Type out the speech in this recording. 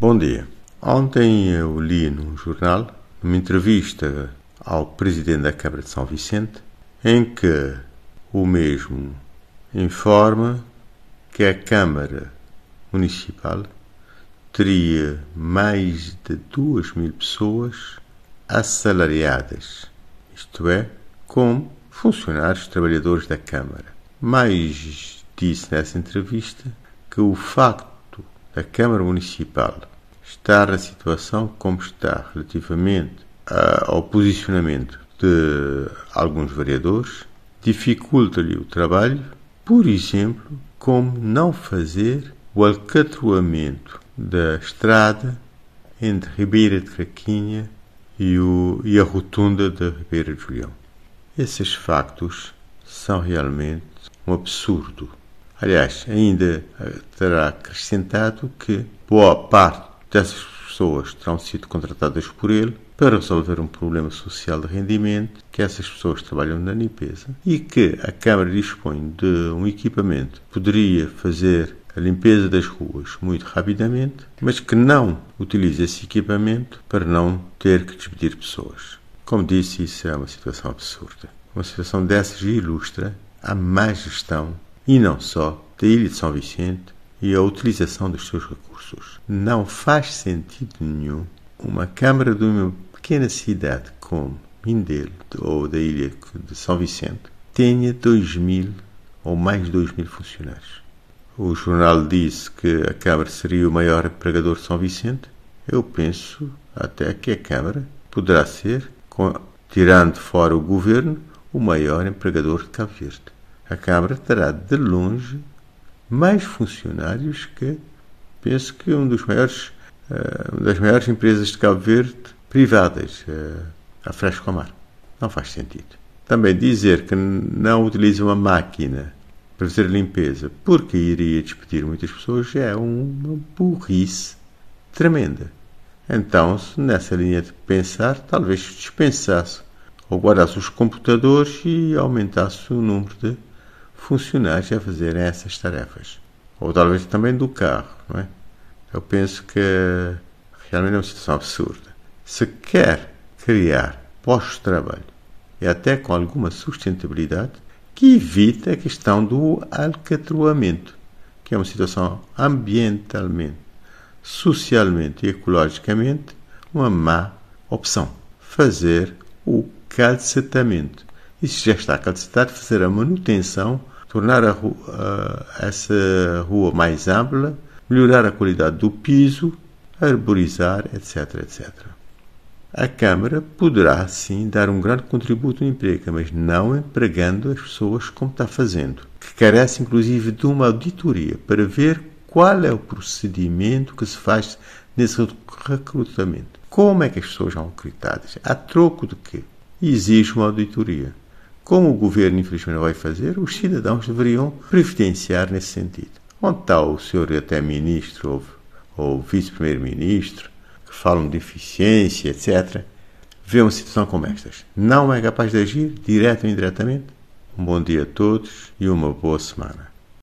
Bom dia. Ontem eu li num jornal uma entrevista ao presidente da Câmara de São Vicente em que o mesmo informa que a Câmara Municipal teria mais de duas mil pessoas assalariadas, isto é, como funcionários trabalhadores da Câmara. Mais disse nessa entrevista que o facto da Câmara Municipal estar na situação como está relativamente ao posicionamento de alguns vereadores dificulta-lhe o trabalho, por exemplo, como não fazer o alcatroamento da estrada entre Ribeira de Craquinha e, o, e a rotunda da Ribeira de Julião. Esses factos são realmente um absurdo. Aliás, ainda eh, terá acrescentado que boa parte dessas pessoas terão sido contratadas por ele para resolver um problema social de rendimento que essas pessoas trabalham na limpeza e que a Câmara dispõe de um equipamento que poderia fazer a limpeza das ruas muito rapidamente, mas que não utiliza esse equipamento para não ter que despedir pessoas. Como disse, isso é uma situação absurda. Uma situação dessas ilustra a má gestão, e não só, da Ilha de São Vicente e a utilização dos seus recursos. Não faz sentido nenhum uma Câmara de uma pequena cidade como Mindelo ou da ilha de São Vicente tenha 2 mil ou mais de 2 mil funcionários. O jornal disse que a Câmara seria o maior empregador de São Vicente. Eu penso até que a Câmara poderá ser, tirando fora o governo, o maior empregador de Cabo Verde. A Câmara terá de longe mais funcionários que penso que um dos maiores, uh, uma das maiores empresas de Cabo Verde privadas, uh, a Frescomar. Não faz sentido. Também dizer que não utiliza uma máquina para fazer limpeza porque iria despedir muitas pessoas é uma burrice tremenda. Então, nessa linha de pensar, talvez dispensasse ou guardasse os computadores e aumentasse o número de funcionários a fazerem essas tarefas. Ou talvez também do carro, não é? Eu penso que realmente é uma situação absurda. Se quer criar pós-trabalho e até com alguma sustentabilidade, que evite a questão do alcatroamento, que é uma situação ambientalmente, socialmente e ecologicamente uma má opção. Fazer o calcetamento. Se já está calcetado, fazer a manutenção, tornar a rua, essa rua mais ampla, melhorar a qualidade do piso, arborizar, etc, etc. A Câmara poderá, sim, dar um grande contributo no emprego, mas não empregando as pessoas como está fazendo, que carece, inclusive, de uma auditoria para ver qual é o procedimento que se faz nesse recrutamento. Como é que as pessoas são recrutadas? A troco de quê? Exige uma auditoria. Como o governo, infelizmente, vai fazer, os cidadãos deveriam previdenciar nesse sentido. Onde está o senhor até ministro ou, ou vice-primeiro-ministro que falam de eficiência, etc., vê uma situação como estas. Não é capaz de agir, direto ou indiretamente? Um bom dia a todos e uma boa semana.